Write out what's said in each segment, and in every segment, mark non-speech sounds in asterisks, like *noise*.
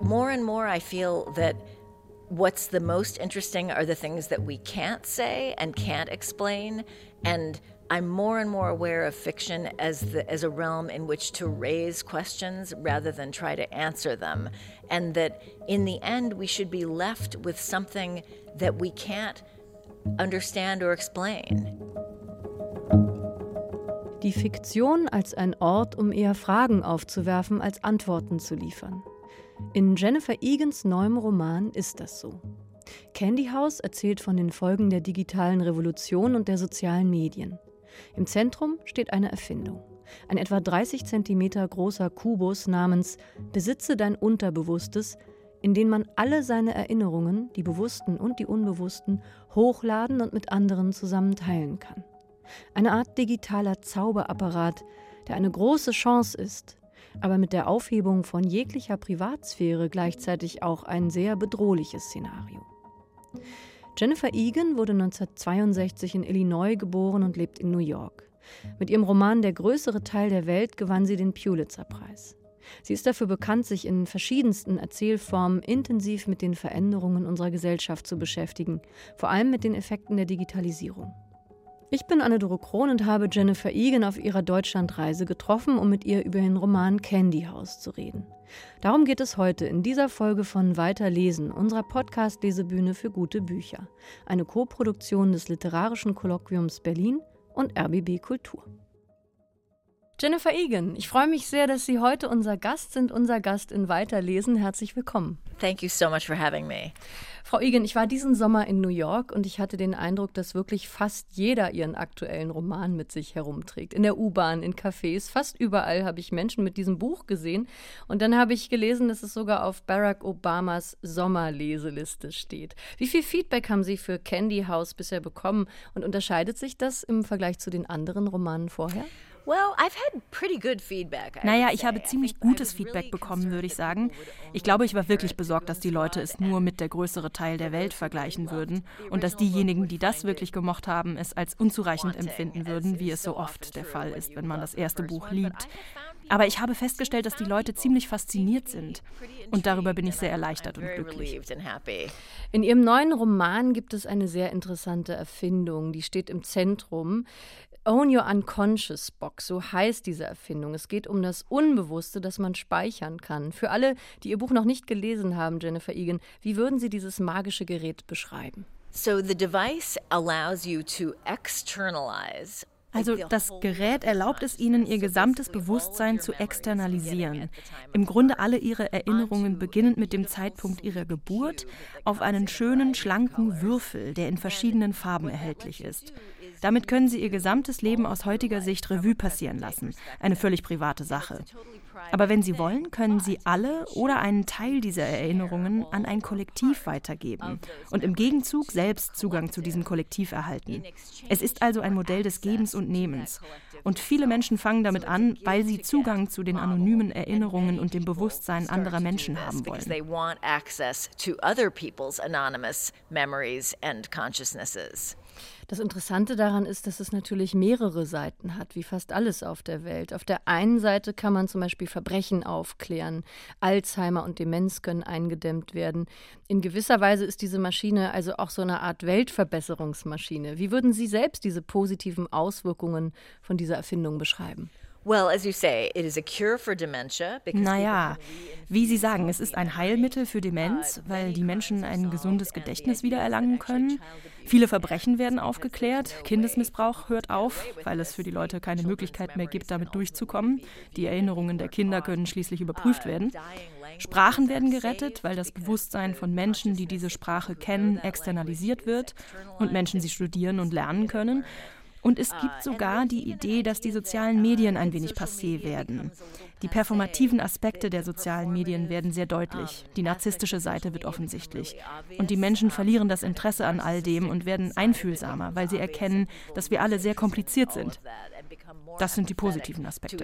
More and more, I feel that what's the most interesting are the things that we can't say and can't explain. And I'm more and more aware of fiction as, the, as a realm in which to raise questions rather than try to answer them. And that in the end, we should be left with something that we can't understand or explain. Die Fiktion als ein Ort, um eher Fragen aufzuwerfen als Antworten zu liefern. In Jennifer Egans neuem Roman ist das so. Candy House erzählt von den Folgen der digitalen Revolution und der sozialen Medien. Im Zentrum steht eine Erfindung. Ein etwa 30 cm großer Kubus namens Besitze dein Unterbewusstes, in den man alle seine Erinnerungen, die bewussten und die unbewussten, hochladen und mit anderen zusammen teilen kann. Eine Art digitaler Zauberapparat, der eine große Chance ist, aber mit der Aufhebung von jeglicher Privatsphäre gleichzeitig auch ein sehr bedrohliches Szenario. Jennifer Egan wurde 1962 in Illinois geboren und lebt in New York. Mit ihrem Roman Der größere Teil der Welt gewann sie den Pulitzer-Preis. Sie ist dafür bekannt, sich in verschiedensten Erzählformen intensiv mit den Veränderungen unserer Gesellschaft zu beschäftigen, vor allem mit den Effekten der Digitalisierung. Ich bin Anne-Doro Krohn und habe Jennifer Egan auf ihrer Deutschlandreise getroffen, um mit ihr über den Roman Candy House zu reden. Darum geht es heute in dieser Folge von Weiterlesen, unserer Podcast-Lesebühne für gute Bücher. Eine Koproduktion des Literarischen Kolloquiums Berlin und RBB Kultur. Jennifer Egan, ich freue mich sehr, dass Sie heute unser Gast sind, unser Gast in Weiterlesen. Herzlich willkommen. Thank you so much for having me. Frau Egan, ich war diesen Sommer in New York und ich hatte den Eindruck, dass wirklich fast jeder ihren aktuellen Roman mit sich herumträgt. In der U-Bahn, in Cafés, fast überall habe ich Menschen mit diesem Buch gesehen. Und dann habe ich gelesen, dass es sogar auf Barack Obamas Sommerleseliste steht. Wie viel Feedback haben Sie für Candy House bisher bekommen und unterscheidet sich das im Vergleich zu den anderen Romanen vorher? Naja, ich habe ziemlich gutes Feedback bekommen, würde ich sagen. Ich glaube, ich war wirklich besorgt, dass die Leute es nur mit der größere Teil der Welt vergleichen würden und dass diejenigen, die das wirklich gemocht haben, es als unzureichend empfinden würden, wie es so oft der Fall ist, wenn man das erste Buch liebt. Aber ich habe festgestellt, dass die Leute ziemlich fasziniert sind. Und darüber bin ich sehr erleichtert und glücklich. In Ihrem neuen Roman gibt es eine sehr interessante Erfindung, die steht im Zentrum. Own Your Unconscious Box, so heißt diese Erfindung. Es geht um das Unbewusste, das man speichern kann. Für alle, die Ihr Buch noch nicht gelesen haben, Jennifer Egan, wie würden Sie dieses magische Gerät beschreiben? So the device allows you to externalize also das Gerät erlaubt es ihnen, ihr gesamtes Bewusstsein zu externalisieren. Im Grunde alle ihre Erinnerungen, beginnend mit dem Zeitpunkt ihrer Geburt, auf einen schönen, schlanken Würfel, der in verschiedenen Farben erhältlich ist. Damit können sie ihr gesamtes Leben aus heutiger Sicht Revue passieren lassen. Eine völlig private Sache. Aber wenn Sie wollen, können Sie alle oder einen Teil dieser Erinnerungen an ein Kollektiv weitergeben und im Gegenzug selbst Zugang zu diesem Kollektiv erhalten. Es ist also ein Modell des Gebens und Nehmens. Und viele Menschen fangen damit an, weil sie Zugang zu den anonymen Erinnerungen und dem Bewusstsein anderer Menschen haben wollen. Das Interessante daran ist, dass es natürlich mehrere Seiten hat, wie fast alles auf der Welt. Auf der einen Seite kann man zum Beispiel Verbrechen aufklären, Alzheimer und Demenz können eingedämmt werden. In gewisser Weise ist diese Maschine also auch so eine Art Weltverbesserungsmaschine. Wie würden Sie selbst diese positiven Auswirkungen von dieser Erfindung beschreiben? Naja, wie Sie sagen, es ist ein Heilmittel für Demenz, weil die Menschen ein gesundes Gedächtnis wiedererlangen können. Viele Verbrechen werden aufgeklärt, Kindesmissbrauch hört auf, weil es für die Leute keine Möglichkeit mehr gibt, damit durchzukommen. Die Erinnerungen der Kinder können schließlich überprüft werden. Sprachen werden gerettet, weil das Bewusstsein von Menschen, die diese Sprache kennen, externalisiert wird und Menschen sie studieren und lernen können. Und es gibt sogar die Idee, dass die sozialen Medien ein wenig passé werden. Die performativen Aspekte der sozialen Medien werden sehr deutlich. Die narzisstische Seite wird offensichtlich. Und die Menschen verlieren das Interesse an all dem und werden einfühlsamer, weil sie erkennen, dass wir alle sehr kompliziert sind. Das sind die positiven Aspekte.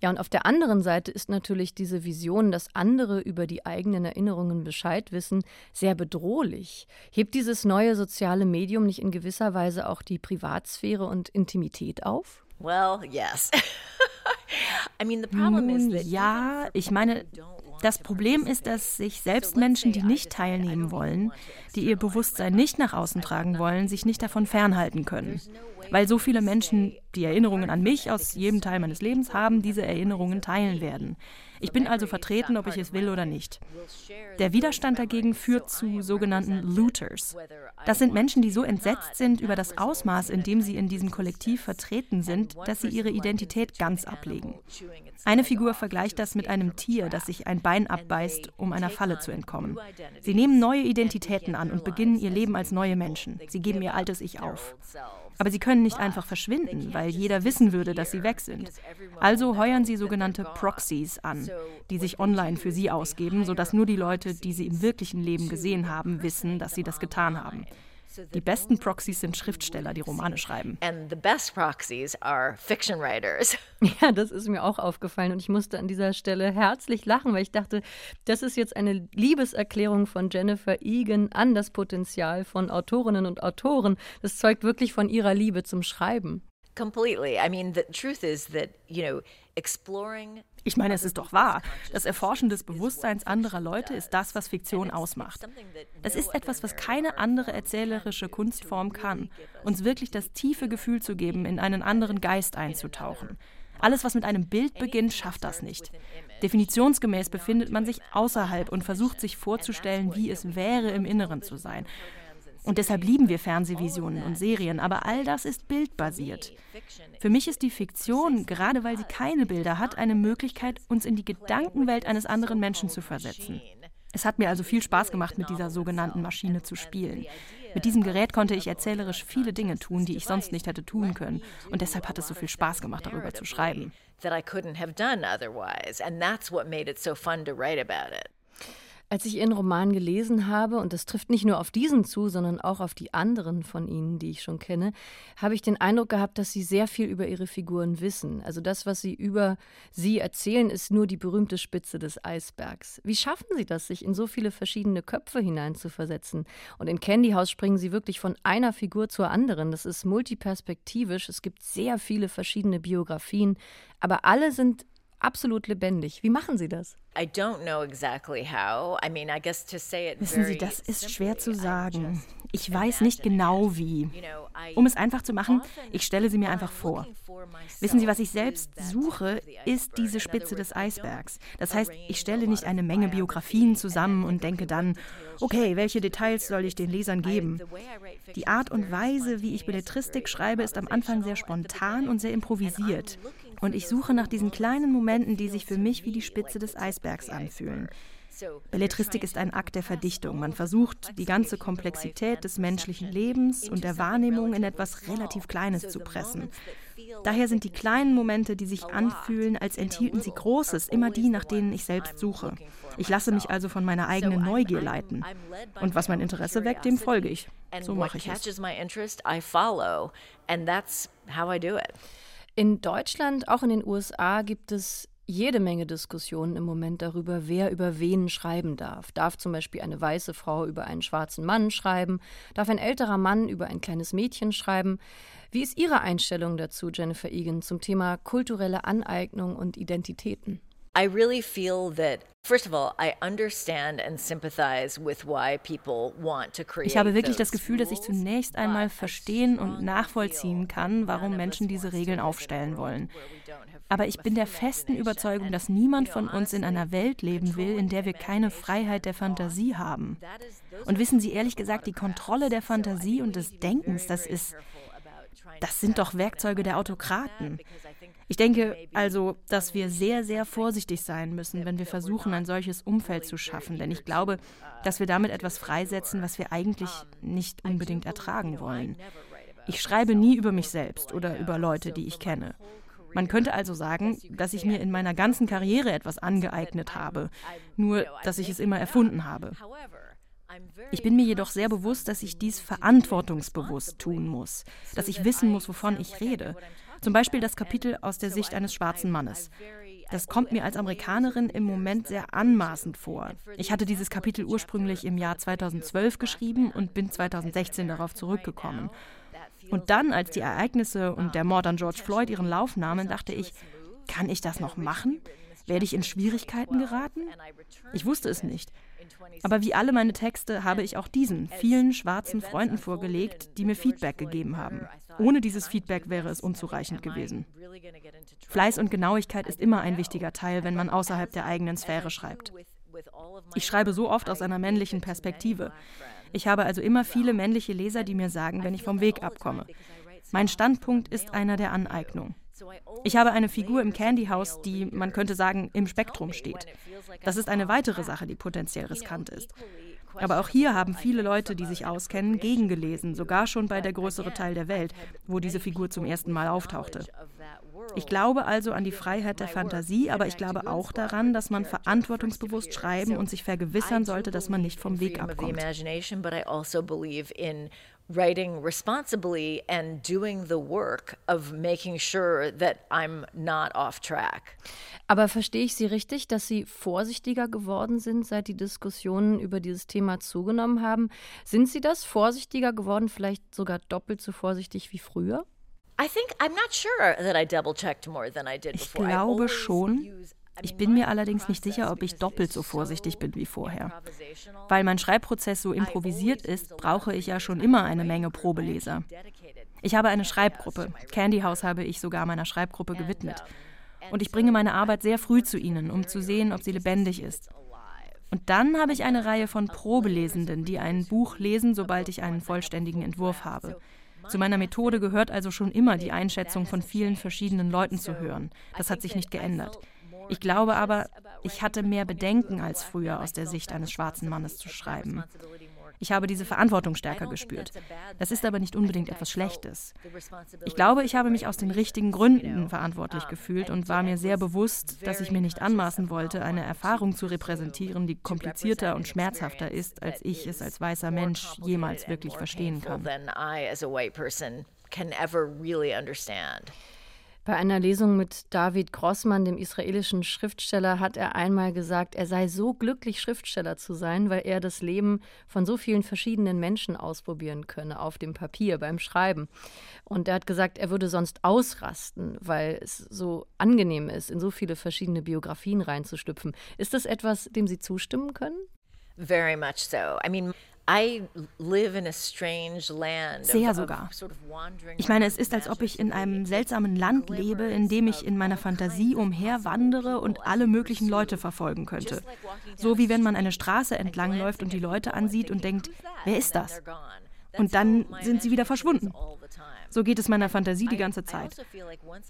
Ja, und auf der anderen Seite ist natürlich diese Vision, dass andere über die eigenen Erinnerungen Bescheid wissen, sehr bedrohlich. Hebt dieses neue soziale Medium nicht in gewisser Weise auch die Privatsphäre und Intimität auf? Well, yes. *laughs* I mean, the problem is that ja, ich meine, das Problem ist, dass sich selbst Menschen, die nicht teilnehmen wollen, die ihr Bewusstsein nicht nach außen tragen wollen, sich nicht davon fernhalten können weil so viele Menschen, die Erinnerungen an mich aus jedem Teil meines Lebens haben, diese Erinnerungen teilen werden. Ich bin also vertreten, ob ich es will oder nicht. Der Widerstand dagegen führt zu sogenannten Looters. Das sind Menschen, die so entsetzt sind über das Ausmaß, in dem sie in diesem Kollektiv vertreten sind, dass sie ihre Identität ganz ablegen. Eine Figur vergleicht das mit einem Tier, das sich ein Bein abbeißt, um einer Falle zu entkommen. Sie nehmen neue Identitäten an und beginnen ihr Leben als neue Menschen. Sie geben ihr altes Ich auf. Aber sie können nicht einfach verschwinden, weil jeder wissen würde, dass sie weg sind. Also heuern sie sogenannte Proxies an, die sich online für sie ausgeben, sodass nur die Leute, die sie im wirklichen Leben gesehen haben, wissen, dass sie das getan haben. Die besten Proxys sind Schriftsteller, die Romane schreiben. *laughs* Ja, das ist mir auch aufgefallen und ich musste an dieser Stelle herzlich lachen, weil ich dachte, das ist jetzt eine Liebeserklärung von Jennifer Egan an das Potenzial von Autorinnen und Autoren. Das zeugt wirklich von ihrer Liebe zum Schreiben. Completely. I mean, the truth is that, you know, exploring ich meine, es ist doch wahr. Das Erforschen des Bewusstseins anderer Leute ist das, was Fiktion ausmacht. Das ist etwas, was keine andere erzählerische Kunstform kann, uns wirklich das tiefe Gefühl zu geben, in einen anderen Geist einzutauchen. Alles, was mit einem Bild beginnt, schafft das nicht. Definitionsgemäß befindet man sich außerhalb und versucht sich vorzustellen, wie es wäre, im Inneren zu sein. Und deshalb lieben wir Fernsehvisionen und Serien, aber all das ist bildbasiert. Für mich ist die Fiktion, gerade weil sie keine Bilder hat, eine Möglichkeit, uns in die Gedankenwelt eines anderen Menschen zu versetzen. Es hat mir also viel Spaß gemacht, mit dieser sogenannten Maschine zu spielen. Mit diesem Gerät konnte ich erzählerisch viele Dinge tun, die ich sonst nicht hätte tun können. Und deshalb hat es so viel Spaß gemacht, darüber zu schreiben. That I couldn't have done otherwise. And that's what made it so fun to write about it. Als ich Ihren Roman gelesen habe, und das trifft nicht nur auf diesen zu, sondern auch auf die anderen von Ihnen, die ich schon kenne, habe ich den Eindruck gehabt, dass Sie sehr viel über Ihre Figuren wissen. Also das, was Sie über sie erzählen, ist nur die berühmte Spitze des Eisbergs. Wie schaffen Sie das, sich in so viele verschiedene Köpfe hineinzuversetzen? Und in Candy House springen Sie wirklich von einer Figur zur anderen. Das ist multiperspektivisch. Es gibt sehr viele verschiedene Biografien, aber alle sind absolut lebendig. Wie machen Sie das? Wissen Sie, das ist schwer zu sagen. Ich weiß nicht genau wie. Um es einfach zu machen, ich stelle sie mir einfach vor. Wissen Sie, was ich selbst suche, ist diese Spitze des Eisbergs. Das heißt, ich stelle nicht eine Menge Biografien zusammen und denke dann, okay, welche Details soll ich den Lesern geben? Die Art und Weise, wie ich Belletristik schreibe, ist am Anfang sehr spontan und sehr improvisiert. Und ich suche nach diesen kleinen Momenten, die sich für mich wie die Spitze des Eisbergs anfühlen. Belletristik ist ein Akt der Verdichtung. Man versucht, die ganze Komplexität des menschlichen Lebens und der Wahrnehmung in etwas relativ Kleines zu pressen. Daher sind die kleinen Momente, die sich anfühlen, als enthielten sie Großes, immer die, nach denen ich selbst suche. Ich lasse mich also von meiner eigenen Neugier leiten. Und was mein Interesse weckt, dem folge ich. So mache ich es. In Deutschland, auch in den USA, gibt es jede Menge Diskussionen im Moment darüber, wer über wen schreiben darf. Darf zum Beispiel eine weiße Frau über einen schwarzen Mann schreiben? Darf ein älterer Mann über ein kleines Mädchen schreiben? Wie ist Ihre Einstellung dazu, Jennifer Egan, zum Thema kulturelle Aneignung und Identitäten? I really feel that ich habe wirklich das Gefühl, dass ich zunächst einmal verstehen und nachvollziehen kann, warum Menschen diese Regeln aufstellen wollen. Aber ich bin der festen Überzeugung, dass niemand von uns in einer Welt leben will, in der wir keine Freiheit der Fantasie haben. Und wissen Sie ehrlich gesagt, die Kontrolle der Fantasie und des Denkens, das ist, das sind doch Werkzeuge der Autokraten. Ich denke also, dass wir sehr, sehr vorsichtig sein müssen, wenn wir versuchen, ein solches Umfeld zu schaffen. Denn ich glaube, dass wir damit etwas freisetzen, was wir eigentlich nicht unbedingt ertragen wollen. Ich schreibe nie über mich selbst oder über Leute, die ich kenne. Man könnte also sagen, dass ich mir in meiner ganzen Karriere etwas angeeignet habe, nur dass ich es immer erfunden habe. Ich bin mir jedoch sehr bewusst, dass ich dies verantwortungsbewusst tun muss, dass ich wissen muss, wovon ich rede. Zum Beispiel das Kapitel aus der Sicht eines schwarzen Mannes. Das kommt mir als Amerikanerin im Moment sehr anmaßend vor. Ich hatte dieses Kapitel ursprünglich im Jahr 2012 geschrieben und bin 2016 darauf zurückgekommen. Und dann, als die Ereignisse und der Mord an George Floyd ihren Lauf nahmen, dachte ich, kann ich das noch machen? Werde ich in Schwierigkeiten geraten? Ich wusste es nicht. Aber wie alle meine Texte habe ich auch diesen vielen schwarzen Freunden vorgelegt, die mir Feedback gegeben haben. Ohne dieses Feedback wäre es unzureichend gewesen. Fleiß und Genauigkeit ist immer ein wichtiger Teil, wenn man außerhalb der eigenen Sphäre schreibt. Ich schreibe so oft aus einer männlichen Perspektive. Ich habe also immer viele männliche Leser, die mir sagen, wenn ich vom Weg abkomme. Mein Standpunkt ist einer der Aneignung. Ich habe eine Figur im Candy House, die, man könnte sagen, im Spektrum steht. Das ist eine weitere Sache, die potenziell riskant ist. Aber auch hier haben viele Leute, die sich auskennen, gegengelesen, sogar schon bei der größere Teil der Welt, wo diese Figur zum ersten Mal auftauchte. Ich glaube also an die Freiheit der Fantasie, aber ich glaube auch daran, dass man verantwortungsbewusst schreiben und sich vergewissern sollte, dass man nicht vom Weg abkommt writing responsibly and doing the work of making sure that I'm not off track. Aber verstehe ich Sie richtig, dass Sie vorsichtiger geworden sind, seit die Diskussionen über dieses Thema zugenommen haben? Sind Sie das vorsichtiger geworden, vielleicht sogar doppelt so vorsichtig wie früher? Ich glaube schon. Ich bin mir allerdings nicht sicher, ob ich doppelt so vorsichtig bin wie vorher. Weil mein Schreibprozess so improvisiert ist, brauche ich ja schon immer eine Menge Probeleser. Ich habe eine Schreibgruppe. Candy House habe ich sogar meiner Schreibgruppe gewidmet. Und ich bringe meine Arbeit sehr früh zu ihnen, um zu sehen, ob sie lebendig ist. Und dann habe ich eine Reihe von Probelesenden, die ein Buch lesen, sobald ich einen vollständigen Entwurf habe. Zu meiner Methode gehört also schon immer die Einschätzung von vielen verschiedenen Leuten zu hören. Das hat sich nicht geändert. Ich glaube aber, ich hatte mehr Bedenken als früher aus der Sicht eines schwarzen Mannes zu schreiben. Ich habe diese Verantwortung stärker gespürt. Das ist aber nicht unbedingt etwas Schlechtes. Ich glaube, ich habe mich aus den richtigen Gründen verantwortlich gefühlt und war mir sehr bewusst, dass ich mir nicht anmaßen wollte, eine Erfahrung zu repräsentieren, die komplizierter und schmerzhafter ist, als ich es als weißer Mensch jemals wirklich verstehen kann. Bei einer Lesung mit David Grossmann, dem israelischen Schriftsteller, hat er einmal gesagt, er sei so glücklich, Schriftsteller zu sein, weil er das Leben von so vielen verschiedenen Menschen ausprobieren könne, auf dem Papier, beim Schreiben. Und er hat gesagt, er würde sonst ausrasten, weil es so angenehm ist, in so viele verschiedene Biografien reinzustüpfen. Ist das etwas, dem Sie zustimmen können? Very much so. I mean, sehr sogar. Ich meine, es ist, als ob ich in einem seltsamen Land lebe, in dem ich in meiner Fantasie umherwandere und alle möglichen Leute verfolgen könnte. So wie wenn man eine Straße entlangläuft und die Leute ansieht und denkt, wer ist das? Und dann sind sie wieder verschwunden. So geht es meiner Fantasie die ganze Zeit.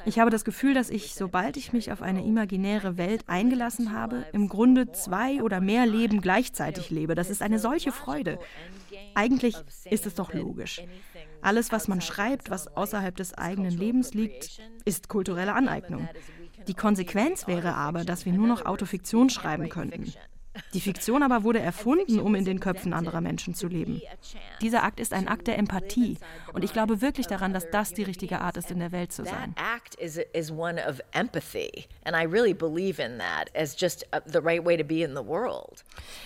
Ich habe das Gefühl, dass ich, sobald ich mich auf eine imaginäre Welt eingelassen habe, im Grunde zwei oder mehr Leben gleichzeitig lebe. Das ist eine solche Freude. Eigentlich ist es doch logisch. Alles, was man schreibt, was außerhalb des eigenen Lebens liegt, ist kulturelle Aneignung. Die Konsequenz wäre aber, dass wir nur noch Autofiktion schreiben könnten. Die Fiktion aber wurde erfunden, um in den Köpfen anderer Menschen zu leben. Dieser Akt ist ein Akt der Empathie. Und ich glaube wirklich daran, dass das die richtige Art ist, in der Welt zu sein.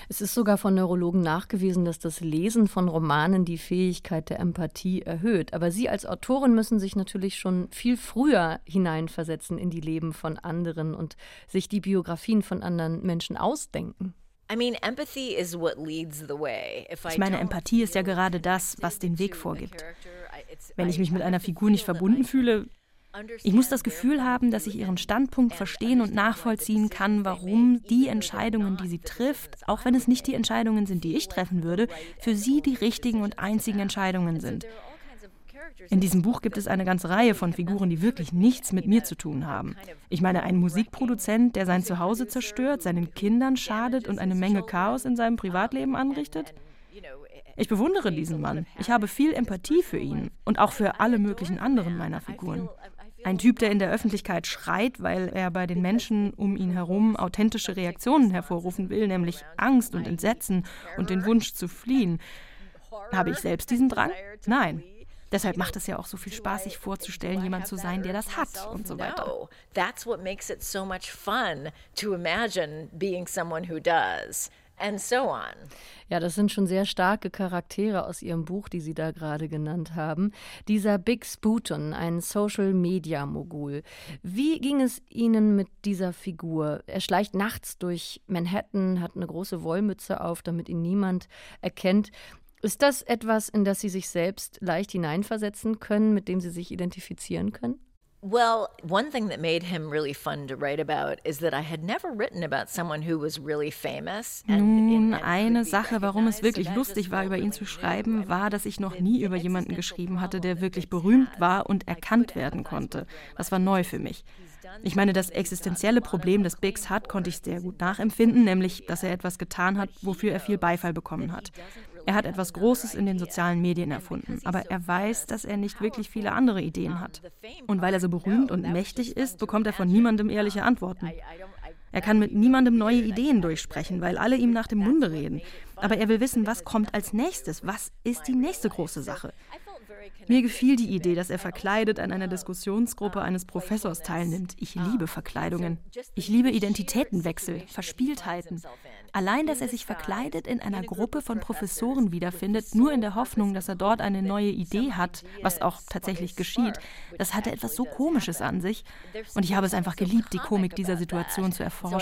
Es ist sogar von Neurologen nachgewiesen, dass das Lesen von Romanen die Fähigkeit der Empathie erhöht. Aber Sie als Autorin müssen sich natürlich schon viel früher hineinversetzen in die Leben von anderen und sich die Biografien von anderen Menschen ausdenken. Ich meine, Empathie ist ja gerade das, was den Weg vorgibt. Wenn ich mich mit einer Figur nicht verbunden fühle, ich muss das Gefühl haben, dass ich ihren Standpunkt verstehen und nachvollziehen kann, warum die Entscheidungen, die sie trifft, auch wenn es nicht die Entscheidungen sind, die ich treffen würde, für sie die richtigen und einzigen Entscheidungen sind. In diesem Buch gibt es eine ganze Reihe von Figuren, die wirklich nichts mit mir zu tun haben. Ich meine, ein Musikproduzent, der sein Zuhause zerstört, seinen Kindern schadet und eine Menge Chaos in seinem Privatleben anrichtet. Ich bewundere diesen Mann. Ich habe viel Empathie für ihn und auch für alle möglichen anderen meiner Figuren. Ein Typ, der in der Öffentlichkeit schreit, weil er bei den Menschen um ihn herum authentische Reaktionen hervorrufen will, nämlich Angst und Entsetzen und den Wunsch zu fliehen. Habe ich selbst diesen Drang? Nein. Deshalb macht es ja auch so viel Spaß, sich vorzustellen, jemand zu sein, der das hat und so weiter. That's what makes it so much fun to imagine being someone who does and so on. Ja, das sind schon sehr starke Charaktere aus Ihrem Buch, die Sie da gerade genannt haben. Dieser Big Sputon, ein Social-Media-Mogul. Wie ging es Ihnen mit dieser Figur? Er schleicht nachts durch Manhattan, hat eine große Wollmütze auf, damit ihn niemand erkennt. Ist das etwas, in das Sie sich selbst leicht hineinversetzen können, mit dem Sie sich identifizieren können? Well, one thing that made him really fun to write about is that I had never written about someone who was really famous. Nun, eine Sache, warum es wirklich lustig war, über ihn zu schreiben, war, dass ich noch nie über jemanden geschrieben hatte, der wirklich berühmt war und erkannt werden konnte. Das war neu für mich. Ich meine, das existenzielle Problem, das Biggs hat, konnte ich sehr gut nachempfinden, nämlich, dass er etwas getan hat, wofür er viel Beifall bekommen hat. Er hat etwas Großes in den sozialen Medien erfunden, aber er weiß, dass er nicht wirklich viele andere Ideen hat. Und weil er so berühmt und mächtig ist, bekommt er von niemandem ehrliche Antworten. Er kann mit niemandem neue Ideen durchsprechen, weil alle ihm nach dem Munde reden. Aber er will wissen, was kommt als nächstes? Was ist die nächste große Sache? Mir gefiel die Idee, dass er verkleidet an einer Diskussionsgruppe eines Professors teilnimmt. Ich liebe Verkleidungen. Ich liebe Identitätenwechsel, Verspieltheiten. Allein, dass er sich verkleidet in einer Gruppe von Professoren wiederfindet, nur in der Hoffnung, dass er dort eine neue Idee hat, was auch tatsächlich geschieht, das hatte etwas so Komisches an sich. Und ich habe es einfach geliebt, die Komik dieser Situation zu erforschen.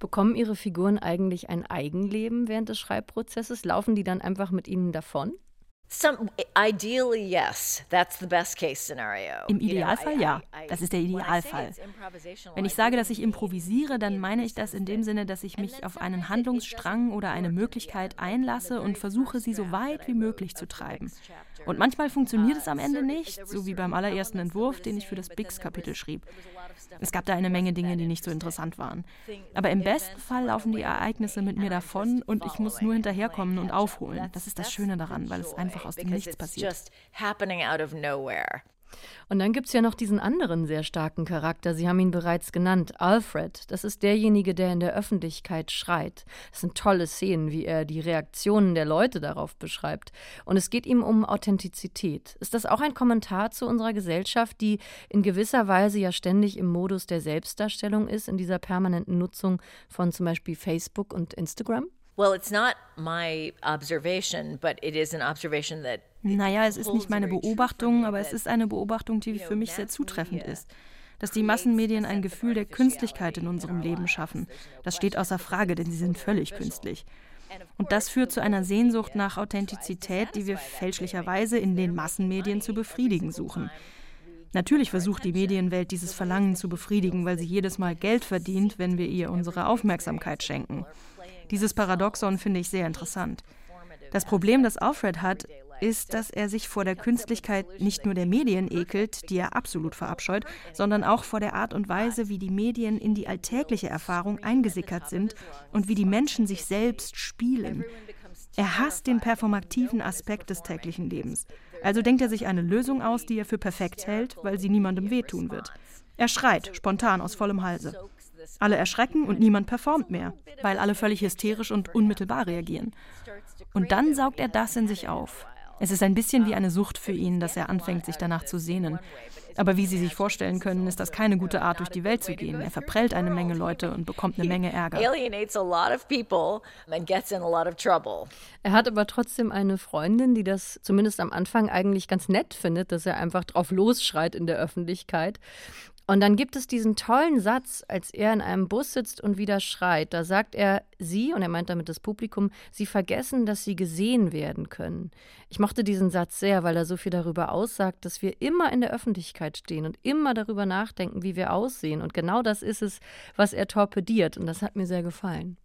Bekommen Ihre Figuren eigentlich ein Eigenleben während des Schreibprozesses? Laufen die dann einfach mit Ihnen davon? Some, ideally, yes. That's the best case scenario. Im Idealfall ja. Das ist der Idealfall. Wenn ich sage, dass ich improvisiere, dann meine ich das in dem Sinne, dass ich mich auf einen Handlungsstrang oder eine Möglichkeit einlasse und versuche, sie so weit wie möglich zu treiben. Und manchmal funktioniert es am Ende nicht, so wie beim allerersten Entwurf, den ich für das Biggs-Kapitel schrieb. Es gab da eine Menge Dinge, die nicht so interessant waren. Aber im besten Fall laufen die Ereignisse mit mir davon und ich muss nur hinterherkommen und aufholen. Das ist das Schöne daran, weil es einfach aus dem Nichts passiert. Und dann gibt es ja noch diesen anderen sehr starken Charakter, Sie haben ihn bereits genannt, Alfred. Das ist derjenige, der in der Öffentlichkeit schreit. Das sind tolle Szenen, wie er die Reaktionen der Leute darauf beschreibt. Und es geht ihm um Authentizität. Ist das auch ein Kommentar zu unserer Gesellschaft, die in gewisser Weise ja ständig im Modus der Selbstdarstellung ist, in dieser permanenten Nutzung von zum Beispiel Facebook und Instagram? Well, it's not my observation, but it is an observation that naja, es ist nicht meine Beobachtung, aber es ist eine Beobachtung, die für mich sehr zutreffend ist. Dass die Massenmedien ein Gefühl der Künstlichkeit in unserem Leben schaffen. Das steht außer Frage, denn sie sind völlig künstlich. Und das führt zu einer Sehnsucht nach Authentizität, die wir fälschlicherweise in den Massenmedien zu befriedigen suchen. Natürlich versucht die Medienwelt dieses Verlangen zu befriedigen, weil sie jedes Mal Geld verdient, wenn wir ihr unsere Aufmerksamkeit schenken. Dieses Paradoxon finde ich sehr interessant. Das Problem, das Alfred hat, ist, dass er sich vor der Künstlichkeit nicht nur der Medien ekelt, die er absolut verabscheut, sondern auch vor der Art und Weise, wie die Medien in die alltägliche Erfahrung eingesickert sind und wie die Menschen sich selbst spielen. Er hasst den performativen Aspekt des täglichen Lebens. Also denkt er sich eine Lösung aus, die er für perfekt hält, weil sie niemandem wehtun wird. Er schreit, spontan aus vollem Halse. Alle erschrecken und niemand performt mehr, weil alle völlig hysterisch und unmittelbar reagieren. Und dann saugt er das in sich auf. Es ist ein bisschen wie eine Sucht für ihn, dass er anfängt, sich danach zu sehnen. Aber wie Sie sich vorstellen können, ist das keine gute Art, durch die Welt zu gehen. Er verprellt eine Menge Leute und bekommt eine Menge Ärger. Er hat aber trotzdem eine Freundin, die das zumindest am Anfang eigentlich ganz nett findet, dass er einfach drauf losschreit in der Öffentlichkeit. Und dann gibt es diesen tollen Satz, als er in einem Bus sitzt und wieder schreit. Da sagt er, Sie, und er meint damit das Publikum, Sie vergessen, dass Sie gesehen werden können. Ich mochte diesen Satz sehr, weil er so viel darüber aussagt, dass wir immer in der Öffentlichkeit stehen und immer darüber nachdenken, wie wir aussehen. Und genau das ist es, was er torpediert. Und das hat mir sehr gefallen.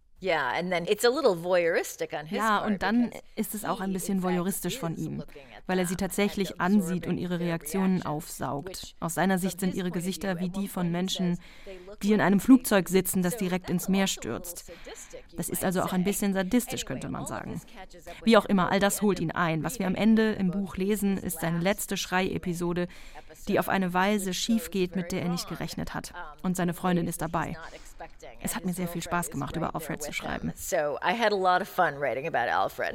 Ja, und dann ist es auch ein bisschen voyeuristisch von ihm, weil er sie tatsächlich ansieht und ihre Reaktionen aufsaugt. Aus seiner Sicht sind ihre Gesichter wie die von Menschen, die in einem Flugzeug sitzen, das direkt ins Meer stürzt. Das ist also auch ein bisschen sadistisch, könnte man sagen. Wie auch immer, all das holt ihn ein. Was wir am Ende im Buch lesen, ist seine letzte Schrei-Episode, die auf eine Weise schief geht, mit der er nicht gerechnet hat. Und seine Freundin ist dabei. Es hat mir sehr viel Spaß gemacht, über Alfred zu schreiben.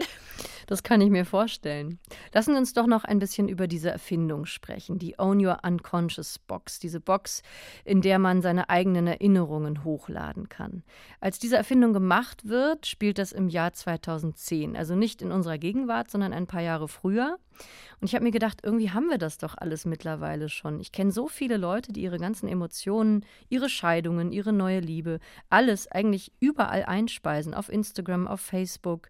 *laughs* Das kann ich mir vorstellen. Lassen Sie uns doch noch ein bisschen über diese Erfindung sprechen, die Own Your Unconscious Box, diese Box, in der man seine eigenen Erinnerungen hochladen kann. Als diese Erfindung gemacht wird, spielt das im Jahr 2010, also nicht in unserer Gegenwart, sondern ein paar Jahre früher. Und ich habe mir gedacht, irgendwie haben wir das doch alles mittlerweile schon. Ich kenne so viele Leute, die ihre ganzen Emotionen, ihre Scheidungen, ihre neue Liebe, alles eigentlich überall einspeisen, auf Instagram, auf Facebook.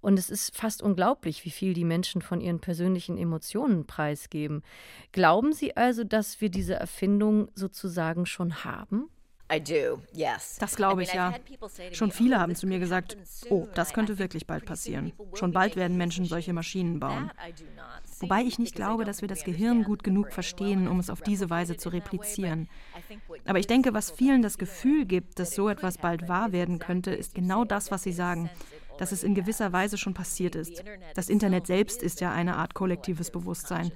Und es ist fast unglaublich, wie viel die Menschen von ihren persönlichen Emotionen preisgeben. Glauben Sie also, dass wir diese Erfindung sozusagen schon haben? Das glaube ich ja. Schon viele haben zu mir gesagt, oh, das könnte wirklich bald passieren. Schon bald werden Menschen solche Maschinen bauen. Wobei ich nicht glaube, dass wir das Gehirn gut genug verstehen, um es auf diese Weise zu replizieren. Aber ich denke, was vielen das Gefühl gibt, dass so etwas bald wahr werden könnte, ist genau das, was Sie sagen dass es in gewisser Weise schon passiert ist. Das Internet selbst ist ja eine Art kollektives Bewusstsein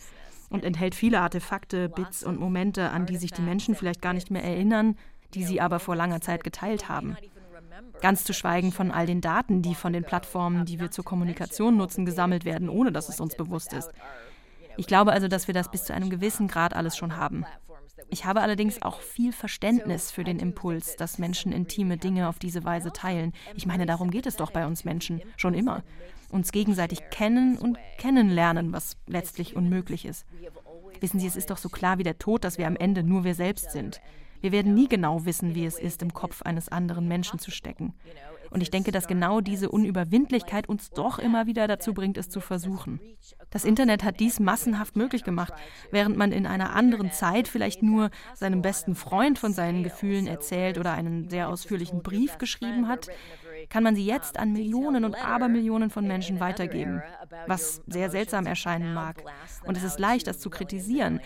und enthält viele Artefakte, Bits und Momente, an die sich die Menschen vielleicht gar nicht mehr erinnern, die sie aber vor langer Zeit geteilt haben. Ganz zu schweigen von all den Daten, die von den Plattformen, die wir zur Kommunikation nutzen, gesammelt werden, ohne dass es uns bewusst ist. Ich glaube also, dass wir das bis zu einem gewissen Grad alles schon haben. Ich habe allerdings auch viel Verständnis für den Impuls, dass Menschen intime Dinge auf diese Weise teilen. Ich meine, darum geht es doch bei uns Menschen schon immer. Uns gegenseitig kennen und kennenlernen, was letztlich unmöglich ist. Wissen Sie, es ist doch so klar wie der Tod, dass wir am Ende nur wir selbst sind. Wir werden nie genau wissen, wie es ist, im Kopf eines anderen Menschen zu stecken. Und ich denke, dass genau diese Unüberwindlichkeit uns doch immer wieder dazu bringt, es zu versuchen. Das Internet hat dies massenhaft möglich gemacht, während man in einer anderen Zeit vielleicht nur seinem besten Freund von seinen Gefühlen erzählt oder einen sehr ausführlichen Brief geschrieben hat kann man sie jetzt an Millionen und Abermillionen von Menschen weitergeben, was sehr seltsam erscheinen mag. Und es ist leicht, das zu kritisieren.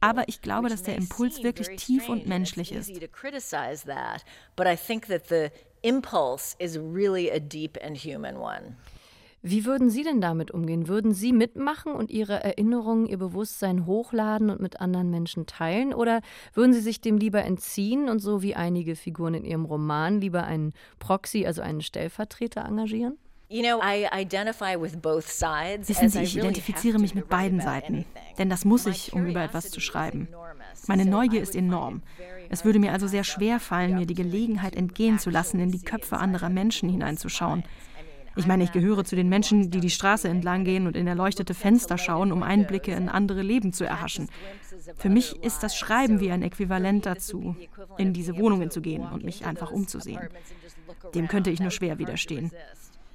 Aber ich glaube, dass der Impuls wirklich tief und menschlich ist. impulse is really a deep and human one. Wie würden Sie denn damit umgehen? Würden Sie mitmachen und Ihre Erinnerungen, Ihr Bewusstsein hochladen und mit anderen Menschen teilen? Oder würden Sie sich dem lieber entziehen und so wie einige Figuren in Ihrem Roman lieber einen Proxy, also einen Stellvertreter engagieren? Wissen Sie, ich identifiziere mich mit beiden Seiten, denn das muss ich, um über etwas zu schreiben. Meine Neugier ist enorm. Es würde mir also sehr schwer fallen, mir die Gelegenheit entgehen zu lassen, in die Köpfe anderer Menschen hineinzuschauen. Ich meine, ich gehöre zu den Menschen, die die Straße entlang gehen und in erleuchtete Fenster schauen, um Einblicke in andere Leben zu erhaschen. Für mich ist das Schreiben wie ein Äquivalent dazu, in diese Wohnungen zu gehen und mich einfach umzusehen. Dem könnte ich nur schwer widerstehen.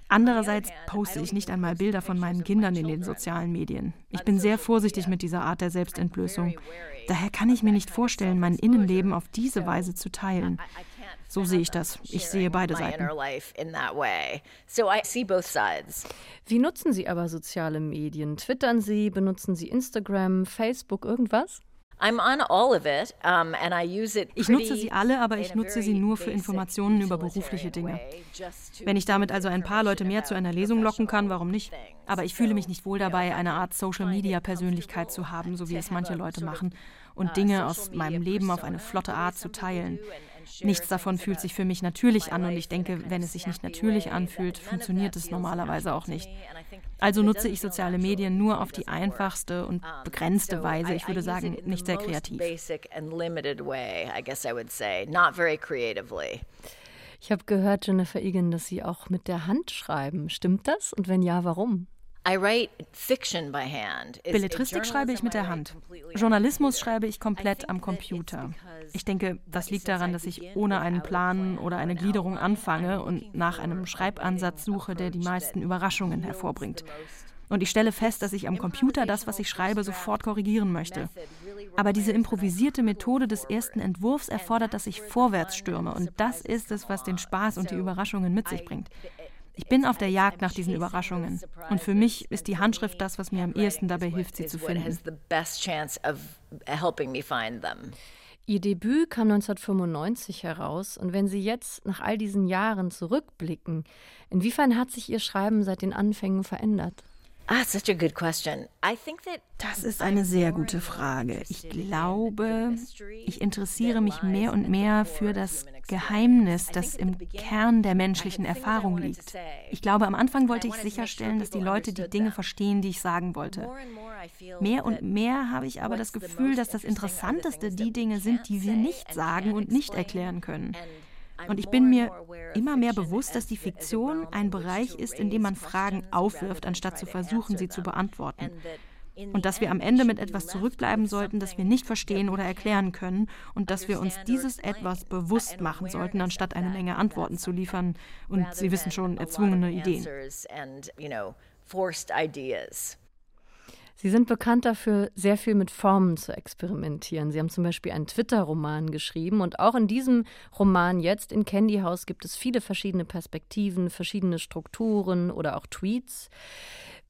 Andererseits poste ich nicht einmal Bilder von meinen Kindern in den sozialen Medien. Ich bin sehr vorsichtig mit dieser Art der Selbstentblößung. Daher kann ich mir nicht vorstellen, mein Innenleben auf diese Weise zu teilen. So sehe ich das. Ich sehe beide Seiten. Wie nutzen Sie aber soziale Medien? Twittern Sie, benutzen Sie Instagram, Facebook, irgendwas? Ich nutze sie alle, aber ich nutze sie nur für Informationen über berufliche Dinge. Wenn ich damit also ein paar Leute mehr zu einer Lesung locken kann, warum nicht? Aber ich fühle mich nicht wohl dabei, eine Art Social-Media-Persönlichkeit zu haben, so wie es manche Leute machen, und uh, Dinge aus meinem Leben auf eine flotte Art zu teilen. Nichts davon fühlt sich für mich natürlich an und ich denke, wenn es sich nicht natürlich anfühlt, funktioniert es normalerweise auch nicht. Also nutze ich soziale Medien nur auf die einfachste und begrenzte Weise. Ich würde sagen, nicht sehr kreativ. Ich habe gehört, Jennifer Egan, dass Sie auch mit der Hand schreiben. Stimmt das? Und wenn ja, warum? Belletristik schreibe ich mit der Hand. Journalismus schreibe ich komplett am Computer. Ich denke, das liegt daran, dass ich ohne einen Plan oder eine Gliederung anfange und nach einem Schreibansatz suche, der die meisten Überraschungen hervorbringt. Und ich stelle fest, dass ich am Computer das, was ich schreibe, sofort korrigieren möchte. Aber diese improvisierte Methode des ersten Entwurfs erfordert, dass ich vorwärts stürme. Und das ist es, was den Spaß und die Überraschungen mit sich bringt. Ich bin auf der Jagd nach diesen Überraschungen. Und für mich ist die Handschrift das, was mir am ehesten dabei hilft, sie zu finden. Ihr Debüt kam 1995 heraus und wenn Sie jetzt nach all diesen Jahren zurückblicken, inwiefern hat sich Ihr Schreiben seit den Anfängen verändert? Ah, such a good question. I think that das ist eine sehr gute Frage. Ich glaube, ich interessiere mich mehr und mehr für das Geheimnis, das im Kern der menschlichen Erfahrung liegt. Ich glaube, am Anfang wollte ich sicherstellen, dass die Leute die Dinge verstehen, die ich sagen wollte. Mehr und mehr habe ich aber das Gefühl, dass das Interessanteste die Dinge sind, die wir nicht sagen und nicht erklären können. Und ich bin mir immer mehr bewusst, dass die Fiktion ein Bereich ist, in dem man Fragen aufwirft, anstatt zu versuchen, sie zu beantworten. Und dass wir am Ende mit etwas zurückbleiben sollten, das wir nicht verstehen oder erklären können und dass wir uns dieses etwas bewusst machen sollten, anstatt eine Menge Antworten zu liefern und Sie wissen schon, erzwungene Ideen. Sie sind bekannt dafür, sehr viel mit Formen zu experimentieren. Sie haben zum Beispiel einen Twitter-Roman geschrieben und auch in diesem Roman jetzt in Candy House gibt es viele verschiedene Perspektiven, verschiedene Strukturen oder auch Tweets.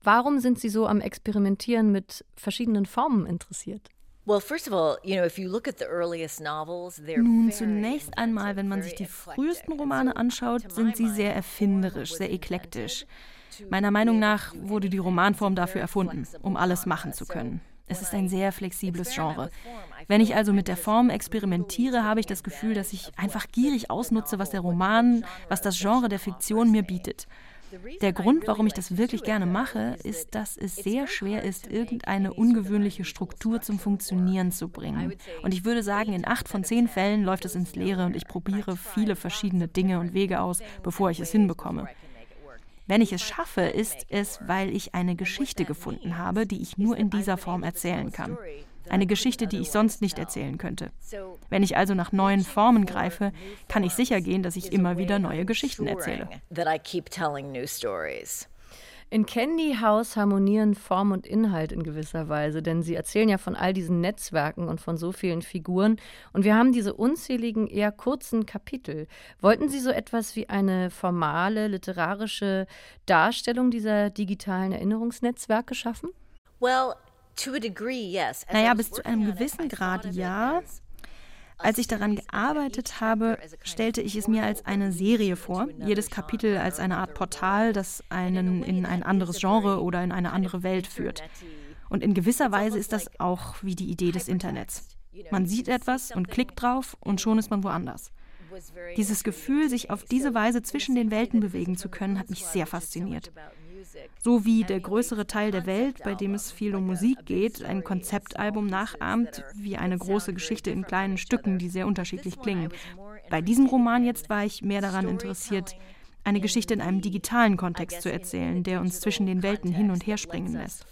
Warum sind Sie so am Experimentieren mit verschiedenen Formen interessiert? Nun, zunächst einmal, wenn man sich die frühesten Romane anschaut, sind sie sehr erfinderisch, sehr eklektisch. Meiner Meinung nach wurde die Romanform dafür erfunden, um alles machen zu können. Es ist ein sehr flexibles Genre. Wenn ich also mit der Form experimentiere, habe ich das Gefühl, dass ich einfach gierig ausnutze, was der Roman, was das Genre der Fiktion mir bietet. Der Grund, warum ich das wirklich gerne mache, ist, dass es sehr schwer ist, irgendeine ungewöhnliche Struktur zum Funktionieren zu bringen. Und ich würde sagen, in acht von zehn Fällen läuft es ins Leere und ich probiere viele verschiedene Dinge und Wege aus, bevor ich es hinbekomme. Wenn ich es schaffe, ist es, weil ich eine Geschichte gefunden habe, die ich nur in dieser Form erzählen kann. Eine Geschichte, die ich sonst nicht erzählen könnte. Wenn ich also nach neuen Formen greife, kann ich sicher gehen, dass ich immer wieder neue Geschichten erzähle. In Candy House harmonieren Form und Inhalt in gewisser Weise, denn sie erzählen ja von all diesen Netzwerken und von so vielen Figuren. Und wir haben diese unzähligen, eher kurzen Kapitel. Wollten Sie so etwas wie eine formale literarische Darstellung dieser digitalen Erinnerungsnetzwerke schaffen? Well, to a degree, yes. Naja, bis zu einem gewissen Grad ja. Als ich daran gearbeitet habe, stellte ich es mir als eine Serie vor, jedes Kapitel als eine Art Portal, das einen in ein anderes Genre oder in eine andere Welt führt. Und in gewisser Weise ist das auch wie die Idee des Internets. Man sieht etwas und klickt drauf und schon ist man woanders. Dieses Gefühl, sich auf diese Weise zwischen den Welten bewegen zu können, hat mich sehr fasziniert so wie der größere Teil der Welt, bei dem es viel um Musik geht, ein Konzeptalbum nachahmt, wie eine große Geschichte in kleinen Stücken, die sehr unterschiedlich klingen. Bei diesem Roman jetzt war ich mehr daran interessiert, eine Geschichte in einem digitalen Kontext zu erzählen, der uns zwischen den Welten hin und her springen lässt.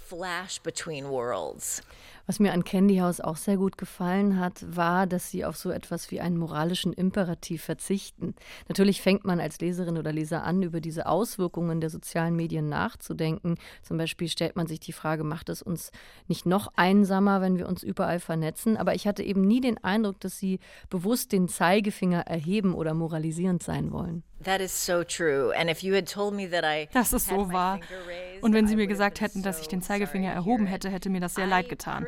Was mir an Candy House auch sehr gut gefallen hat, war, dass sie auf so etwas wie einen moralischen Imperativ verzichten. Natürlich fängt man als Leserin oder Leser an, über diese Auswirkungen der sozialen Medien nachzudenken. Zum Beispiel stellt man sich die Frage, macht es uns nicht noch einsamer, wenn wir uns überall vernetzen? Aber ich hatte eben nie den Eindruck, dass sie bewusst den Zeigefinger erheben oder moralisierend sein wollen. Das ist so wahr. Und wenn Sie mir gesagt hätten, dass ich den Zeigefinger erhoben hätte, hätte mir das sehr leid getan.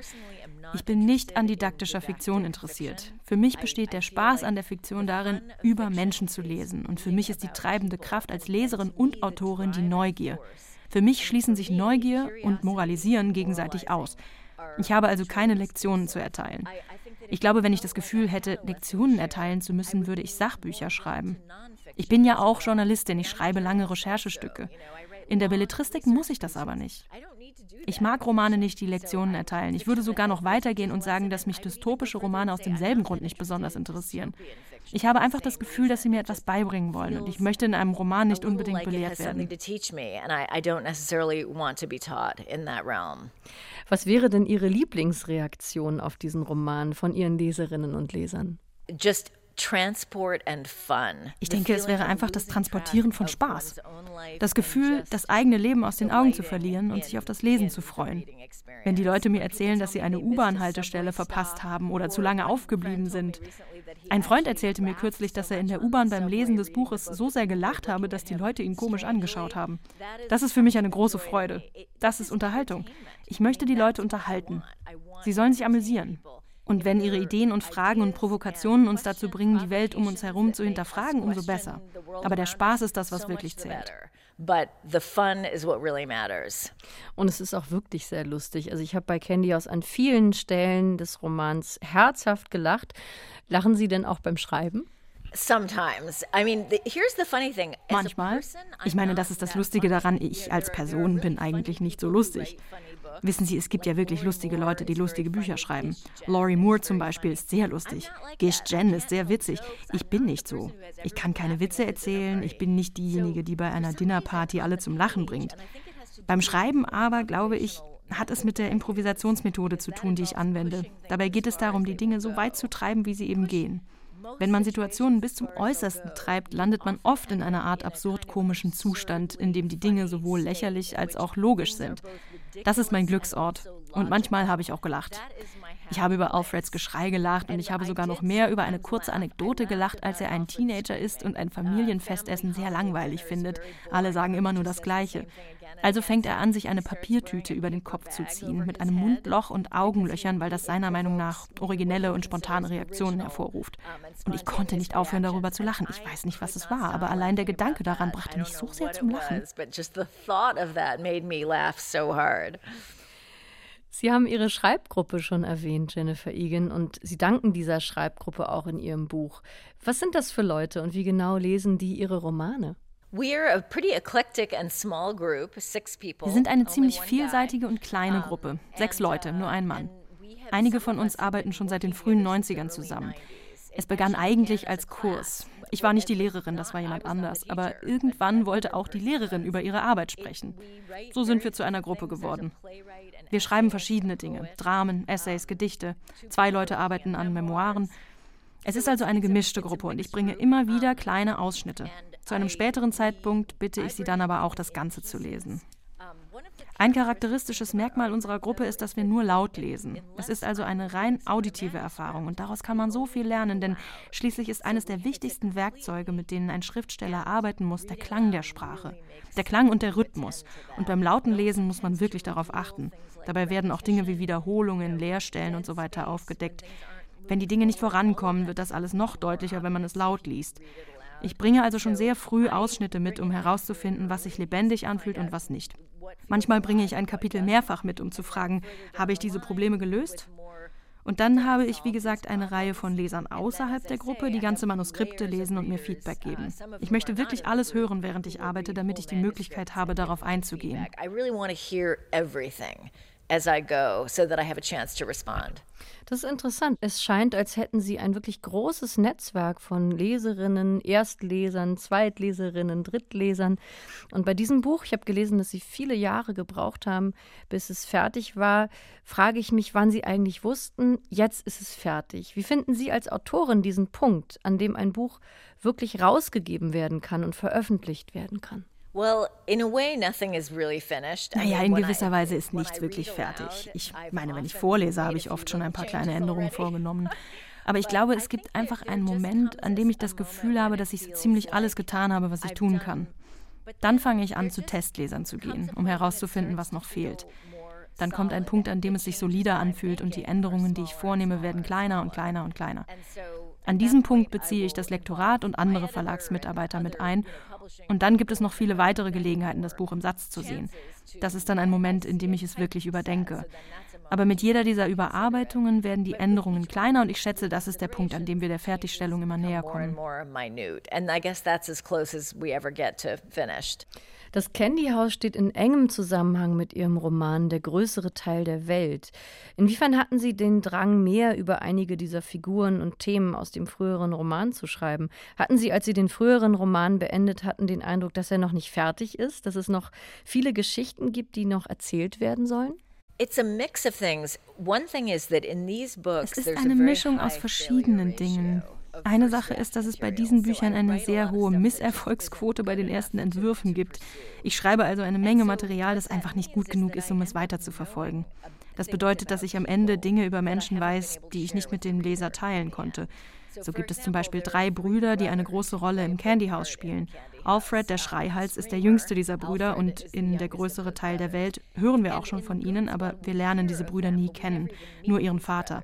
Ich bin nicht an didaktischer Fiktion interessiert. Für mich besteht der Spaß an der Fiktion darin, über Menschen zu lesen. Und für mich ist die treibende Kraft als Leserin und Autorin die Neugier. Für mich schließen sich Neugier und Moralisieren gegenseitig aus. Ich habe also keine Lektionen zu erteilen. Ich glaube, wenn ich das Gefühl hätte, Lektionen erteilen zu müssen, würde ich Sachbücher schreiben. Ich bin ja auch Journalistin, ich schreibe lange Recherchestücke. In der Belletristik muss ich das aber nicht. Ich mag Romane nicht, die Lektionen erteilen. Ich würde sogar noch weitergehen und sagen, dass mich dystopische Romane aus demselben Grund nicht besonders interessieren. Ich habe einfach das Gefühl, dass sie mir etwas beibringen wollen und ich möchte in einem Roman nicht unbedingt belehrt werden. Was wäre denn Ihre Lieblingsreaktion auf diesen Roman von Ihren Leserinnen und Lesern? Just ich denke, es wäre einfach das Transportieren von Spaß. Das Gefühl, das eigene Leben aus den Augen zu verlieren und sich auf das Lesen zu freuen. Wenn die Leute mir erzählen, dass sie eine U-Bahn-Haltestelle verpasst haben oder zu lange aufgeblieben sind. Ein Freund erzählte mir kürzlich, dass er in der U-Bahn beim Lesen des Buches so sehr gelacht habe, dass die Leute ihn komisch angeschaut haben. Das ist für mich eine große Freude. Das ist Unterhaltung. Ich möchte die Leute unterhalten. Sie sollen sich amüsieren. Und wenn ihre Ideen und Fragen und Provokationen uns dazu bringen, die Welt um uns herum zu hinterfragen, umso besser. Aber der Spaß ist das, was wirklich zählt. but the fun is what really matters. Und es ist auch wirklich sehr lustig. Also ich habe bei Candy House an vielen Stellen des Romans herzhaft gelacht. Lachen Sie denn auch beim Schreiben? Sometimes. I mean, the, here's the funny thing. Manchmal. Ich meine, das ist das Lustige daran. Ich als Person bin eigentlich nicht so lustig. Wissen Sie, es gibt ja wirklich lustige Leute, die lustige Bücher schreiben. Laurie Moore zum Beispiel ist sehr lustig. Gish Jen ist sehr witzig. Ich bin nicht so. Ich kann keine Witze erzählen. Ich bin nicht diejenige, die bei einer Dinnerparty alle zum Lachen bringt. Beim Schreiben aber, glaube ich, hat es mit der Improvisationsmethode zu tun, die ich anwende. Dabei geht es darum, die Dinge so weit zu treiben, wie sie eben gehen. Wenn man Situationen bis zum Äußersten treibt, landet man oft in einer Art absurd komischen Zustand, in dem die Dinge sowohl lächerlich als auch logisch sind. Das ist mein Glücksort. Und manchmal habe ich auch gelacht. Ich habe über Alfreds Geschrei gelacht und ich habe sogar noch mehr über eine kurze Anekdote gelacht, als er ein Teenager ist und ein Familienfestessen sehr langweilig findet. Alle sagen immer nur das Gleiche. Also fängt er an, sich eine Papiertüte über den Kopf zu ziehen, mit einem Mundloch und Augenlöchern, weil das seiner Meinung nach originelle und spontane Reaktionen hervorruft. Und ich konnte nicht aufhören, darüber zu lachen. Ich weiß nicht, was es war, aber allein der Gedanke daran brachte mich so sehr zum Lachen. Sie haben Ihre Schreibgruppe schon erwähnt, Jennifer Egan, und Sie danken dieser Schreibgruppe auch in Ihrem Buch. Was sind das für Leute und wie genau lesen die Ihre Romane? Wir sind eine ziemlich vielseitige und kleine Gruppe. Sechs Leute, nur ein Mann. Einige von uns arbeiten schon seit den frühen 90ern zusammen. Es begann eigentlich als Kurs. Ich war nicht die Lehrerin, das war jemand anders, aber irgendwann wollte auch die Lehrerin über ihre Arbeit sprechen. So sind wir zu einer Gruppe geworden. Wir schreiben verschiedene Dinge, Dramen, Essays, Gedichte. Zwei Leute arbeiten an Memoiren. Es ist also eine gemischte Gruppe und ich bringe immer wieder kleine Ausschnitte. Zu einem späteren Zeitpunkt bitte ich Sie dann aber auch, das Ganze zu lesen. Ein charakteristisches Merkmal unserer Gruppe ist, dass wir nur laut lesen. Es ist also eine rein auditive Erfahrung und daraus kann man so viel lernen, denn schließlich ist eines der wichtigsten Werkzeuge, mit denen ein Schriftsteller arbeiten muss, der Klang der Sprache. Der Klang und der Rhythmus. Und beim lauten Lesen muss man wirklich darauf achten. Dabei werden auch Dinge wie Wiederholungen, Leerstellen und so weiter aufgedeckt. Wenn die Dinge nicht vorankommen, wird das alles noch deutlicher, wenn man es laut liest. Ich bringe also schon sehr früh Ausschnitte mit, um herauszufinden, was sich lebendig anfühlt und was nicht. Manchmal bringe ich ein Kapitel mehrfach mit, um zu fragen, habe ich diese Probleme gelöst? Und dann habe ich, wie gesagt, eine Reihe von Lesern außerhalb der Gruppe, die ganze Manuskripte lesen und mir Feedback geben. Ich möchte wirklich alles hören, während ich arbeite, damit ich die Möglichkeit habe, darauf einzugehen as I go so that I have a chance to respond. Das ist interessant. Es scheint, als hätten Sie ein wirklich großes Netzwerk von Leserinnen, Erstlesern, Zweitleserinnen, Drittlesern. Und bei diesem Buch, ich habe gelesen, dass Sie viele Jahre gebraucht haben, bis es fertig war, frage ich mich, wann Sie eigentlich wussten, jetzt ist es fertig. Wie finden Sie als Autorin diesen Punkt, an dem ein Buch wirklich rausgegeben werden kann und veröffentlicht werden kann? Naja, in gewisser Weise ist nichts wirklich fertig. Ich meine, wenn ich vorlese, habe ich oft schon ein paar kleine Änderungen vorgenommen. *laughs* Aber ich glaube, es gibt einfach einen Moment, an dem ich das Gefühl habe, dass ich so ziemlich alles getan habe, was ich tun kann. Dann fange ich an, zu Testlesern zu gehen, um herauszufinden, was noch fehlt. Dann kommt ein Punkt, an dem es sich solider anfühlt und die Änderungen, die ich vornehme, werden kleiner und kleiner und kleiner. An diesem Punkt beziehe ich das Lektorat und andere Verlagsmitarbeiter mit ein. Und dann gibt es noch viele weitere Gelegenheiten, das Buch im Satz zu sehen. Das ist dann ein Moment, in dem ich es wirklich überdenke. Aber mit jeder dieser Überarbeitungen werden die Änderungen kleiner und ich schätze, das ist der Punkt, an dem wir der Fertigstellung immer näher kommen. Das Candy House steht in engem Zusammenhang mit Ihrem Roman Der größere Teil der Welt. Inwiefern hatten Sie den Drang, mehr über einige dieser Figuren und Themen aus dem früheren Roman zu schreiben? Hatten Sie, als Sie den früheren Roman beendet hatten, den Eindruck, dass er noch nicht fertig ist, dass es noch viele Geschichten gibt, die noch erzählt werden sollen? Es ist eine Mischung aus verschiedenen Dingen. Eine Sache ist, dass es bei diesen Büchern eine sehr hohe Misserfolgsquote bei den ersten Entwürfen gibt. Ich schreibe also eine Menge Material, das einfach nicht gut genug ist, um es weiter zu verfolgen. Das bedeutet, dass ich am Ende Dinge über Menschen weiß, die ich nicht mit dem Leser teilen konnte. So gibt es zum Beispiel drei Brüder, die eine große Rolle im Candy House spielen. Alfred, der Schreihals, ist der jüngste dieser Brüder und in der größere Teil der Welt hören wir auch schon von ihnen, aber wir lernen diese Brüder nie kennen, nur ihren Vater.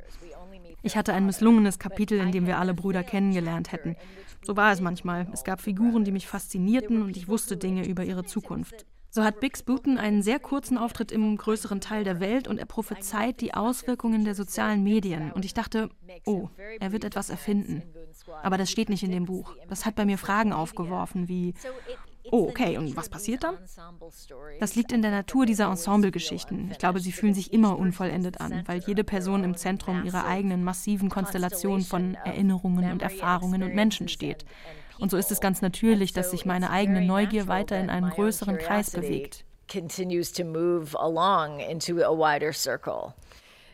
Ich hatte ein misslungenes Kapitel, in dem wir alle Brüder kennengelernt hätten. So war es manchmal. Es gab Figuren, die mich faszinierten und ich wusste Dinge über ihre Zukunft. So hat Biggs Booten einen sehr kurzen Auftritt im größeren Teil der Welt und er prophezeit die Auswirkungen der sozialen Medien. Und ich dachte, oh, er wird etwas erfinden. Aber das steht nicht in dem Buch. Das hat bei mir Fragen aufgeworfen, wie, oh, okay, und was passiert dann? Das liegt in der Natur dieser Ensemblegeschichten. Ich glaube, sie fühlen sich immer unvollendet an, weil jede Person im Zentrum ihrer eigenen massiven Konstellation von Erinnerungen und Erfahrungen und Menschen steht. Und so ist es ganz natürlich, dass sich meine eigene Neugier weiter in einen größeren Kreis bewegt.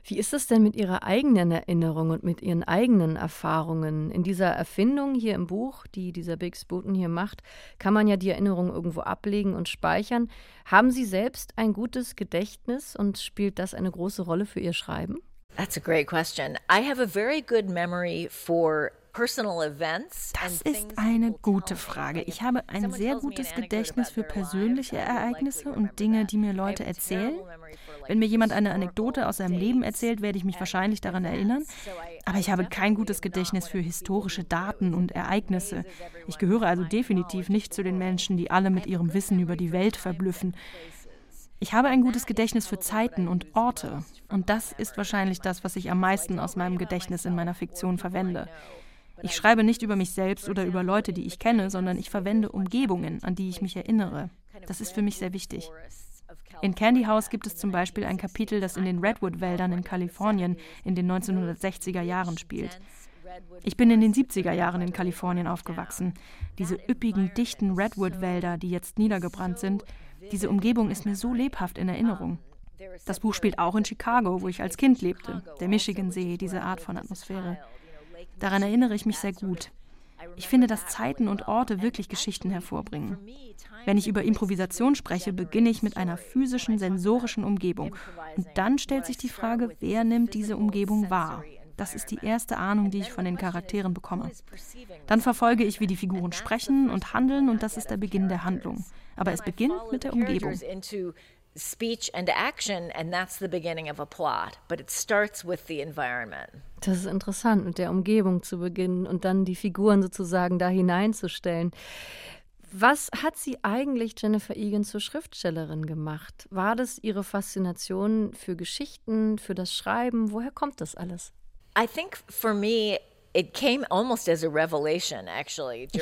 Wie ist es denn mit Ihrer eigenen Erinnerung und mit Ihren eigenen Erfahrungen? In dieser Erfindung hier im Buch, die dieser Big Spooten hier macht, kann man ja die Erinnerung irgendwo ablegen und speichern. Haben Sie selbst ein gutes Gedächtnis und spielt das eine große Rolle für Ihr Schreiben? That's a great question. I have a very good memory for das ist eine gute Frage. Ich habe ein sehr gutes Gedächtnis für persönliche Ereignisse und Dinge, die mir Leute erzählen. Wenn mir jemand eine Anekdote aus seinem Leben erzählt, werde ich mich wahrscheinlich daran erinnern. Aber ich habe kein gutes Gedächtnis für historische Daten und Ereignisse. Ich gehöre also definitiv nicht zu den Menschen, die alle mit ihrem Wissen über die Welt verblüffen. Ich habe ein gutes Gedächtnis für Zeiten und Orte. Und das ist wahrscheinlich das, was ich am meisten aus meinem Gedächtnis in meiner Fiktion verwende. Ich schreibe nicht über mich selbst oder über Leute, die ich kenne, sondern ich verwende Umgebungen, an die ich mich erinnere. Das ist für mich sehr wichtig. In Candy House gibt es zum Beispiel ein Kapitel, das in den Redwood-Wäldern in Kalifornien in den 1960er Jahren spielt. Ich bin in den 70er Jahren in Kalifornien aufgewachsen. Diese üppigen, dichten Redwood-Wälder, die jetzt niedergebrannt sind, diese Umgebung ist mir so lebhaft in Erinnerung. Das Buch spielt auch in Chicago, wo ich als Kind lebte. Der Michigansee, diese Art von Atmosphäre. Daran erinnere ich mich sehr gut. Ich finde, dass Zeiten und Orte wirklich Geschichten hervorbringen. Wenn ich über Improvisation spreche, beginne ich mit einer physischen, sensorischen Umgebung. Und dann stellt sich die Frage, wer nimmt diese Umgebung wahr? Das ist die erste Ahnung, die ich von den Charakteren bekomme. Dann verfolge ich, wie die Figuren sprechen und handeln, und das ist der Beginn der Handlung. Aber es beginnt mit der Umgebung speech and action, and that's the beginning of a plot. But it starts with the environment. Das ist interessant, mit der Umgebung zu beginnen und dann die Figuren sozusagen da hineinzustellen. Was hat sie eigentlich, Jennifer Egan, zur Schriftstellerin gemacht? War das ihre Faszination für Geschichten, für das Schreiben? Woher kommt das alles? I think for me ich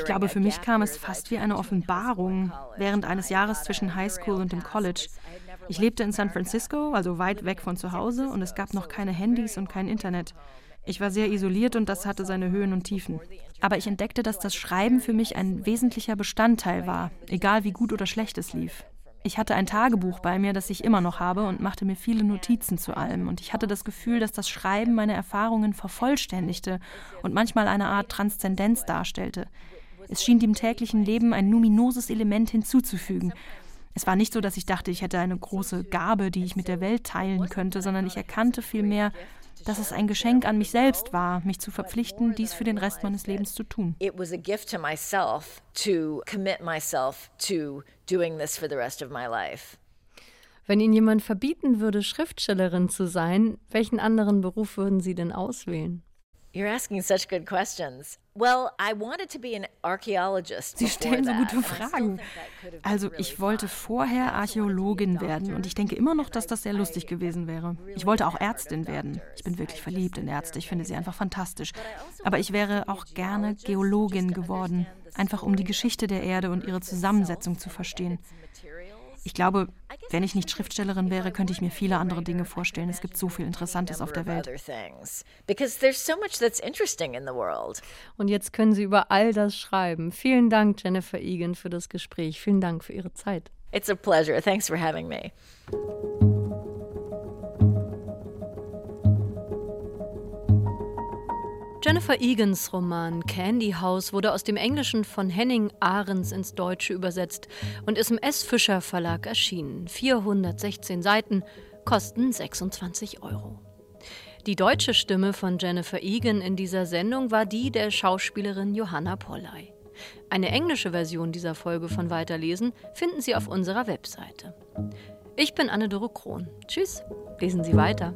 glaube, für mich kam es fast wie eine Offenbarung während eines Jahres zwischen High School und dem College. Ich lebte in San Francisco, also weit weg von zu Hause, und es gab noch keine Handys und kein Internet. Ich war sehr isoliert und das hatte seine Höhen und Tiefen. Aber ich entdeckte, dass das Schreiben für mich ein wesentlicher Bestandteil war, egal wie gut oder schlecht es lief. Ich hatte ein Tagebuch bei mir, das ich immer noch habe und machte mir viele Notizen zu allem. Und ich hatte das Gefühl, dass das Schreiben meine Erfahrungen vervollständigte und manchmal eine Art Transzendenz darstellte. Es schien dem täglichen Leben ein luminoses Element hinzuzufügen. Es war nicht so, dass ich dachte, ich hätte eine große Gabe, die ich mit der Welt teilen könnte, sondern ich erkannte vielmehr, dass es ein Geschenk an mich selbst war, mich zu verpflichten, dies für den Rest meines Lebens zu tun. It was a gift to myself to commit myself to doing this for the rest of my life. Wenn Ihnen jemand verbieten würde, Schriftstellerin zu sein, welchen anderen Beruf würden Sie denn auswählen? You're asking such good questions. Well, I wanted to be an archaeologist. Sie stellen so gute Fragen. Also, ich wollte vorher Archäologin werden und ich denke immer noch, dass das sehr lustig gewesen wäre. Ich wollte auch Ärztin werden. Ich bin wirklich verliebt in Ärzte. Ich finde sie einfach fantastisch. Also Aber ich wäre auch gerne Geologin geworden, einfach um die Geschichte der Erde und ihre Zusammensetzung zu verstehen. Ich glaube, wenn ich nicht Schriftstellerin wäre, könnte ich mir viele andere Dinge vorstellen. Es gibt so viel Interessantes auf der Welt. Und jetzt können Sie über all das schreiben. Vielen Dank, Jennifer Egan, für das Gespräch. Vielen Dank für Ihre Zeit. It's a pleasure. Thanks for having me. Jennifer Egans Roman Candy House wurde aus dem Englischen von Henning Ahrens ins Deutsche übersetzt und ist im S. Fischer Verlag erschienen. 416 Seiten, kosten 26 Euro. Die deutsche Stimme von Jennifer Egan in dieser Sendung war die der Schauspielerin Johanna Polley. Eine englische Version dieser Folge von Weiterlesen finden Sie auf unserer Webseite. Ich bin Anne-Dore Krohn. Tschüss, lesen Sie weiter.